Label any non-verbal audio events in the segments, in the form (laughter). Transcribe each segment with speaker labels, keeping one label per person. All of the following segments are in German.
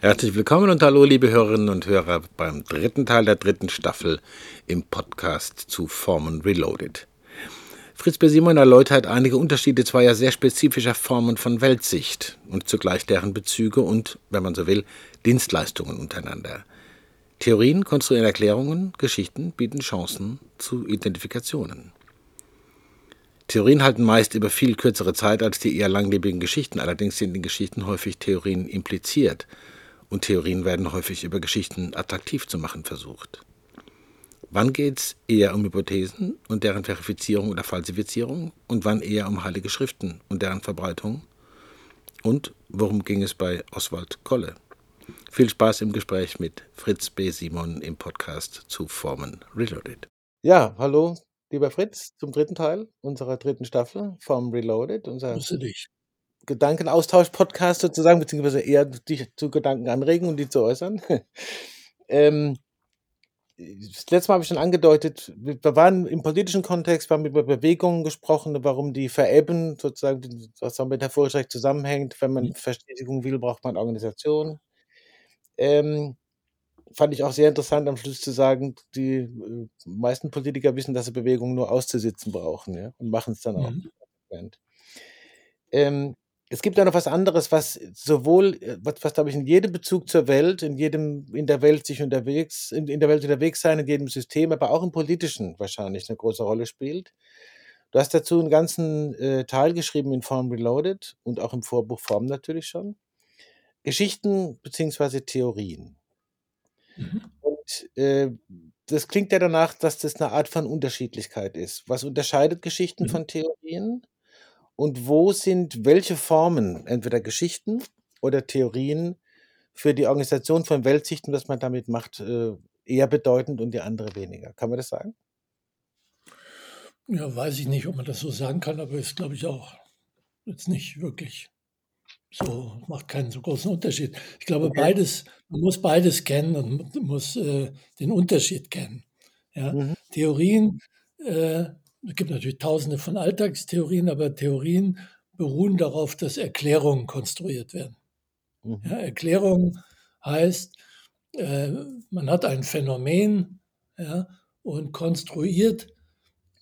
Speaker 1: Herzlich willkommen und hallo, liebe Hörerinnen und Hörer, beim dritten Teil der dritten Staffel im Podcast zu Formen Reloaded. Fritz B. Simon erläutert einige Unterschiede zweier sehr spezifischer Formen von Weltsicht und zugleich deren Bezüge und, wenn man so will, Dienstleistungen untereinander. Theorien konstruieren Erklärungen, Geschichten bieten Chancen zu Identifikationen. Theorien halten meist über viel kürzere Zeit als die eher langlebigen Geschichten, allerdings sind in Geschichten häufig Theorien impliziert und Theorien werden häufig über Geschichten attraktiv zu machen versucht. Wann geht es eher um Hypothesen und deren Verifizierung oder Falsifizierung und wann eher um heilige Schriften und deren Verbreitung? Und worum ging es bei Oswald Kolle? Viel Spaß im Gespräch mit Fritz B. Simon im Podcast zu Formen Reloaded. Ja, hallo, lieber Fritz, zum dritten Teil unserer dritten Staffel Formen Reloaded. Unser
Speaker 2: Grüße dich.
Speaker 1: Gedankenaustausch-Podcast sozusagen, beziehungsweise eher dich zu Gedanken anregen und die zu äußern. (laughs) ähm, das letzte Mal habe ich schon angedeutet, wir waren im politischen Kontext, wir haben über Bewegungen gesprochen, warum die verebben, sozusagen, was metaphorisch recht zusammenhängt. Wenn man
Speaker 2: Mhm.
Speaker 1: Verstetigung will, braucht man Organisation. Ähm, fand ich auch sehr interessant, am Schluss zu sagen, die äh, meisten Politiker wissen, dass sie Bewegungen nur auszusitzen brauchen, ja, und machen es dann auch.
Speaker 2: Mhm.
Speaker 1: Ähm, es gibt ja noch was anderes, was sowohl, äh, was, was glaube ich, in jedem Bezug zur Welt, in jedem, in der Welt sich unterwegs, in, in der Welt unterwegs sein, in jedem System, aber auch im politischen wahrscheinlich eine große Rolle spielt. Du hast dazu einen ganzen äh, Teil geschrieben in Form Reloaded und auch im Vorbuch Form natürlich schon. Geschichten beziehungsweise Theorien.
Speaker 2: Mhm.
Speaker 1: Und äh, das klingt ja danach, dass das eine Art von Unterschiedlichkeit ist. Was unterscheidet Geschichten
Speaker 2: Mhm.
Speaker 1: von Theorien? Und wo sind welche Formen, entweder Geschichten oder Theorien, für die Organisation von Weltsichten, was man damit macht, äh, eher bedeutend und die andere weniger? Kann man das sagen?
Speaker 2: Ja, weiß ich nicht, ob man das so sagen kann, aber ist, glaube ich, auch jetzt nicht wirklich so, macht keinen so großen Unterschied. Ich glaube,
Speaker 1: Okay.
Speaker 2: beides, man muss beides kennen und muss äh, den Unterschied kennen. Ja?
Speaker 1: Mhm.
Speaker 2: Theorien, äh, es gibt natürlich tausende von Alltagstheorien, aber Theorien beruhen darauf, dass Erklärungen konstruiert werden.
Speaker 1: Mhm.
Speaker 2: Ja, Erklärung heißt, äh, man hat ein Phänomen ja, und konstruiert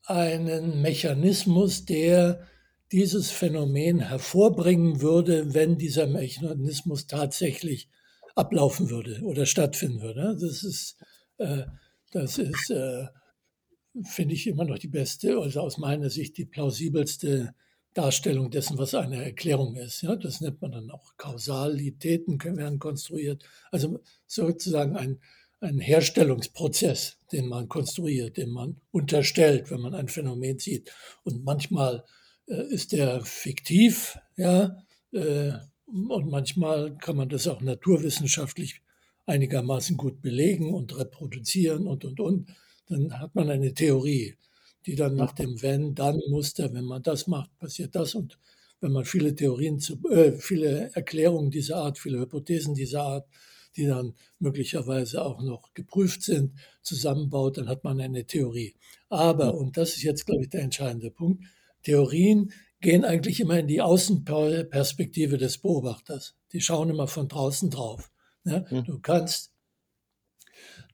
Speaker 2: einen Mechanismus, der dieses Phänomen hervorbringen würde, wenn dieser Mechanismus tatsächlich ablaufen würde oder stattfinden würde. Das ist, äh, das ist äh, finde ich immer noch die beste, also aus meiner Sicht die plausibelste Darstellung dessen, was eine Erklärung ist. Ja, das nennt man dann auch Kausalitäten werden konstruiert. Also sozusagen ein, ein Herstellungsprozess, den man konstruiert, den man unterstellt, wenn man ein Phänomen sieht. Und manchmal äh, ist der fiktiv, ja, äh, und manchmal kann man das auch naturwissenschaftlich einigermaßen gut belegen und reproduzieren und, und, und. Dann hat man eine Theorie, die dann nach dem Wenn-Dann-Muster, wenn man das macht, passiert das. Und wenn man viele Theorien, zu, äh, viele Erklärungen dieser Art, viele Hypothesen dieser Art, die dann möglicherweise auch noch geprüft sind, zusammenbaut, dann hat man eine Theorie. Aber, und das ist jetzt, glaube ich, der entscheidende Punkt, Theorien gehen eigentlich immer in die Außenperspektive des Beobachters. Die schauen immer von draußen drauf. Ja,
Speaker 1: Mhm.
Speaker 2: du kannst,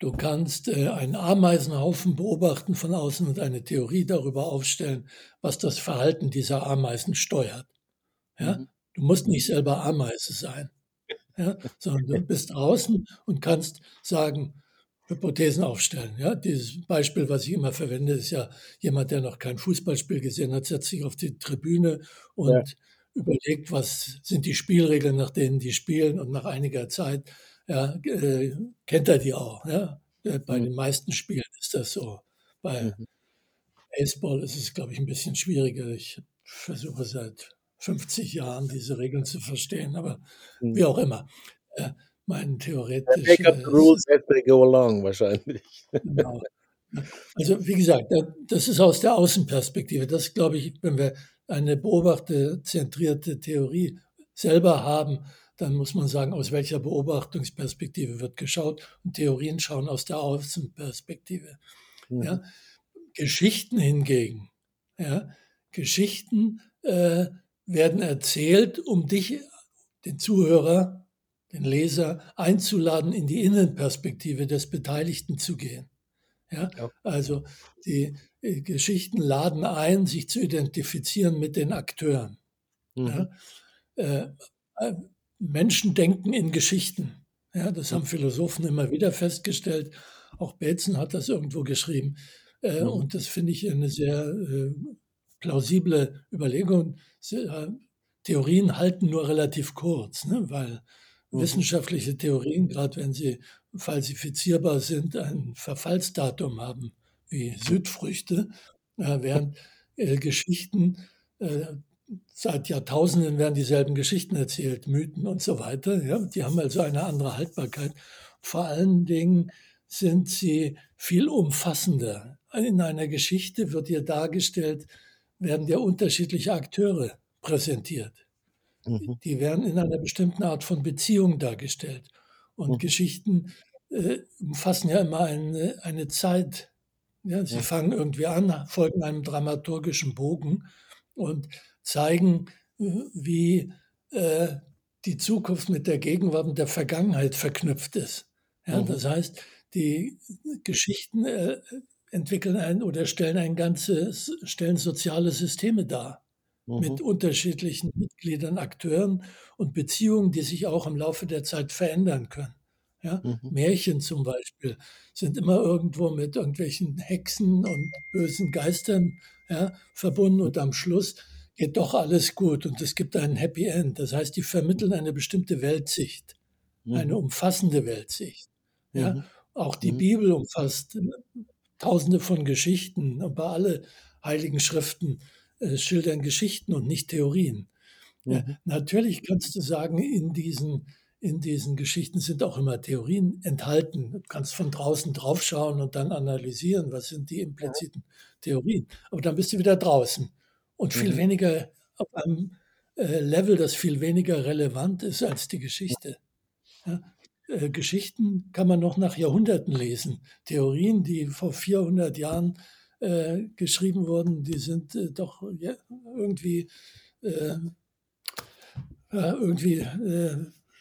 Speaker 2: du kannst äh, einen Ameisenhaufen beobachten von außen und eine Theorie darüber aufstellen, was das Verhalten dieser Ameisen steuert. Ja,
Speaker 1: Mhm.
Speaker 2: du musst nicht selber Ameise sein, ja, sondern du bist draußen und kannst sagen, Hypothesen aufstellen. Ja, dieses Beispiel, was ich immer verwende, ist ja jemand, der noch kein Fußballspiel gesehen hat, setzt sich auf die Tribüne und überlegt, was sind die Spielregeln, nach denen die spielen und nach einiger Zeit ja, äh, kennt er die auch. Ja? Äh, Bei
Speaker 1: Mhm.
Speaker 2: den meisten Spielen ist das so. Bei
Speaker 1: Mhm.
Speaker 2: Baseball ist es, glaube ich, ein bisschen schwieriger. Ich versuche seit 50 Jahren diese Regeln zu verstehen, aber
Speaker 1: Mhm.
Speaker 2: wie auch immer. Äh, mein
Speaker 1: Make
Speaker 2: theoretisch
Speaker 1: up the rules as they go along, wahrscheinlich.
Speaker 2: Genau. Also wie gesagt, da- das ist aus der Außenperspektive. Das glaube ich, wenn wir eine beobachterzentrierte Theorie selber haben, dann muss man sagen, aus welcher Beobachtungsperspektive wird geschaut. Und Theorien schauen aus der Außenperspektive.
Speaker 1: Mhm.
Speaker 2: Ja. Geschichten hingegen, ja, Geschichten äh, werden erzählt, um dich, den Zuhörer, den Leser einzuladen, in die Innenperspektive des Beteiligten zu gehen. Ja? Also die äh, Geschichten laden ein, sich zu identifizieren mit den Akteuren. Mhm. Ja? Äh, äh, Menschen denken in Geschichten. Ja, das haben Philosophen immer wieder festgestellt. Auch Bateson hat das irgendwo geschrieben. Äh. Und das finde ich eine sehr äh, plausible Überlegung. Äh, Theorien halten nur relativ kurz, ne? weil mhm. wissenschaftliche Theorien, gerade wenn sie falsifizierbar sind, ein Verfallsdatum haben, wie Südfrüchte, während Geschichten seit Jahrtausenden werden dieselben Geschichten erzählt, Mythen und so weiter. Ja, die haben also eine andere Haltbarkeit. Vor allen Dingen sind sie viel umfassender. In einer Geschichte wird hier dargestellt, werden ja unterschiedliche Akteure präsentiert. Mhm. Die werden in einer bestimmten Art von Beziehung dargestellt. Und mhm. Geschichten äh, umfassen ja immer eine, eine Zeit. Ja, sie ja. fangen irgendwie an, folgen einem dramaturgischen Bogen und zeigen, wie äh, die Zukunft mit der Gegenwart und der Vergangenheit verknüpft ist. Ja, mhm. Das heißt, die Geschichten äh, entwickeln ein oder stellen ein ganzes, stellen soziale Systeme dar mhm. mit unterschiedlichen Mitgliedern, Akteuren und Beziehungen, die sich auch im Laufe der Zeit verändern können. Ja? Mhm. Märchen zum Beispiel sind immer irgendwo mit irgendwelchen Hexen und bösen Geistern ja, verbunden und am Schluss geht doch alles gut und es gibt ein Happy End. Das heißt, die vermitteln eine bestimmte Weltsicht, mhm. eine umfassende Weltsicht. Ja? Mhm. Auch die mhm. Bibel umfasst tausende von Geschichten, aber alle heiligen Schriften äh, schildern Geschichten und nicht Theorien. Ja, mhm. natürlich kannst du sagen, in diesen, in diesen Geschichten sind auch immer Theorien enthalten. Du kannst von draußen draufschauen und dann analysieren, was sind die impliziten Theorien. Aber dann bist du wieder draußen und viel mhm. weniger auf einem äh, Level, das viel weniger relevant ist als die Geschichte. Ja, äh, Geschichten kann man noch nach Jahrhunderten lesen. Theorien, die vor 400 Jahren äh, geschrieben wurden, die sind äh, doch ja, irgendwie, äh, irgendwie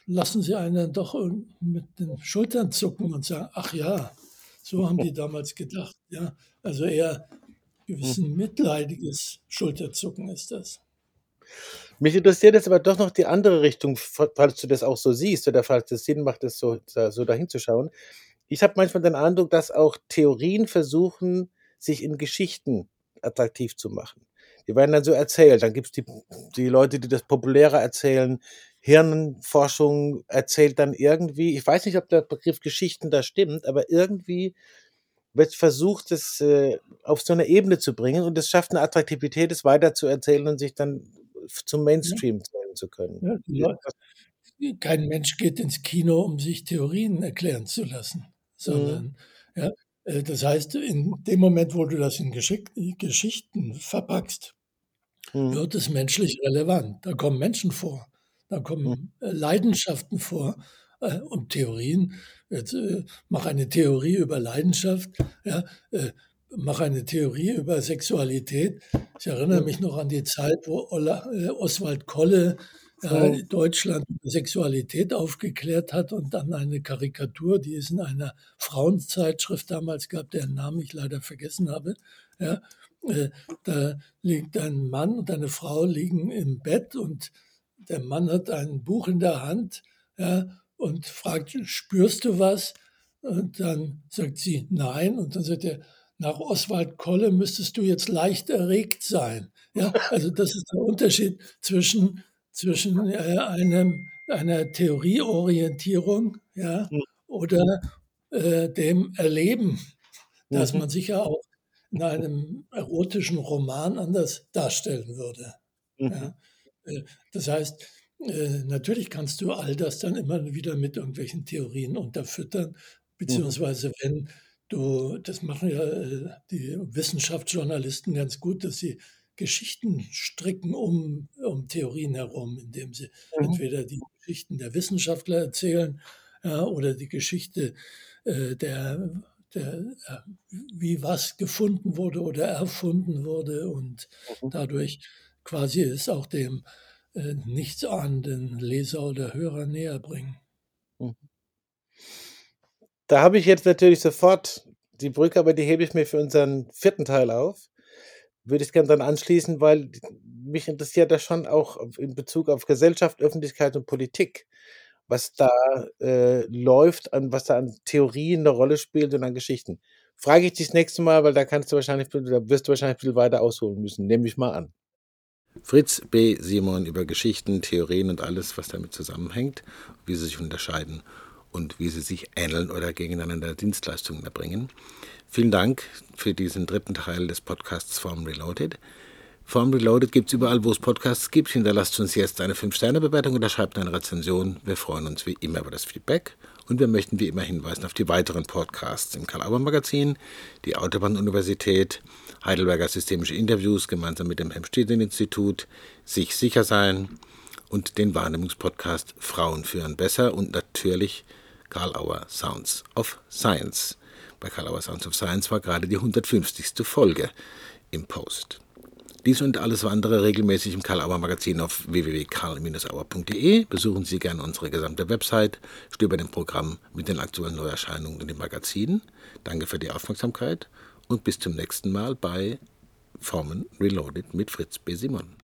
Speaker 2: lassen sie einen doch mit den Schultern zucken und sagen, ach ja, so haben die damals gedacht. Ja, also eher gewissen mitleidiges Schulterzucken ist das.
Speaker 1: Mich interessiert jetzt aber doch noch die andere Richtung, falls du das auch so siehst oder falls es Sinn macht, das so, so dahin zu schauen. Ich habe manchmal den Eindruck, dass auch Theorien versuchen, sich in Geschichten attraktiv zu machen. Die werden dann so erzählt. Dann gibt es die, die Leute, die das populärer erzählen. Hirnforschung erzählt dann irgendwie, ich weiß nicht, ob der Begriff Geschichten da stimmt, aber irgendwie wird versucht, es äh, auf so eine Ebene zu bringen und es schafft eine Attraktivität, es weiter zu erzählen und sich dann zum Mainstream ja. zählen zu können. Ja,
Speaker 2: kein Mensch geht ins Kino, um sich Theorien erklären zu lassen, sondern mhm. ja, äh, das heißt, in dem Moment, wo du das in Geschick Geschichten verpackst, mhm. wird es menschlich relevant. Da kommen Menschen vor, da kommen mhm. Leidenschaften vor äh, und Theorien. Jetzt äh, mach eine Theorie über Leidenschaft, ja, äh, mach eine Theorie über Sexualität. Ich erinnere mich noch an die Zeit, wo Ola, äh, Oswald Kolle äh, Deutschland über Sexualität aufgeklärt hat und dann eine Karikatur, die es in einer Frauenzeitschrift damals gab, deren Namen ich leider vergessen habe. Ja, äh, da liegt ein Mann und eine Frau liegen im Bett und der Mann hat ein Buch in der Hand ja, und fragt, spürst du was? Und dann sagt sie nein. Und dann sagt er, nach Oswald Kolle müsstest du jetzt leicht erregt sein. Ja, also das ist der Unterschied zwischen, zwischen äh, einem, einer Theorieorientierung ja, mhm. oder äh, dem Erleben, das mhm. man sicher auch in einem erotischen Roman anders darstellen würde. Mhm. Ja. Äh, das heißt, äh, natürlich kannst du all das dann immer wieder mit irgendwelchen Theorien unterfüttern, mhm. beziehungsweise wenn du, das machen ja äh, die Wissenschaftsjournalisten ganz gut, dass sie Geschichten stricken um, um Theorien herum, indem sie mhm. entweder die Geschichten der Wissenschaftler erzählen ja, oder die Geschichte äh, der, der, äh, wie was gefunden wurde oder erfunden wurde und mhm. dadurch quasi es auch dem äh, nichtsahnenden Leser oder Hörer näher bringen.
Speaker 1: Mhm. Da habe ich jetzt natürlich sofort die Brücke, aber die hebe ich mir für unseren vierten Teil auf. Würde ich gerne dann anschließen, weil mich interessiert das schon auch in Bezug auf Gesellschaft, Öffentlichkeit und Politik, was da äh, läuft, an was da an Theorien eine Rolle spielt und an Geschichten. Frage ich dich das nächste Mal, weil da kannst du wahrscheinlich, da wirst du wahrscheinlich viel weiter ausholen müssen. Nehme ich mal an. Fritz B. Simon über Geschichten, Theorien und alles, was damit zusammenhängt, wie sie sich unterscheiden und wie sie sich ähneln oder gegeneinander Dienstleistungen erbringen. Vielen Dank für diesen dritten Teil des Podcasts Form Reloaded. Form Reloaded gibt es überall, wo es Podcasts gibt. Hinterlasst uns jetzt eine 5-Sterne-Bewertung oder schreibt eine Rezension. Wir freuen uns wie immer über das Feedback. Und wir möchten wie immer hinweisen auf die weiteren Podcasts im Karl-Auer-Magazin, die Autobahn-Universität, Heidelberger Systemische Interviews gemeinsam mit dem Helmstedten-Institut, Sich sicher sein und den Wahrnehmungspodcast Frauen führen besser und natürlich Karl Auer Sounds of Science. Bei Karl Auer Sounds of Science war gerade die 150. Folge im Post. Dies und alles andere regelmäßig im Karl Auer Magazin auf www.karl-auer.de. Besuchen Sie gerne unsere gesamte Website, stöbern im Programm mit den aktuellen Neuerscheinungen in den Magazinen. Danke für die Aufmerksamkeit und bis zum nächsten Mal bei Formen Reloaded mit Fritz B. Simon.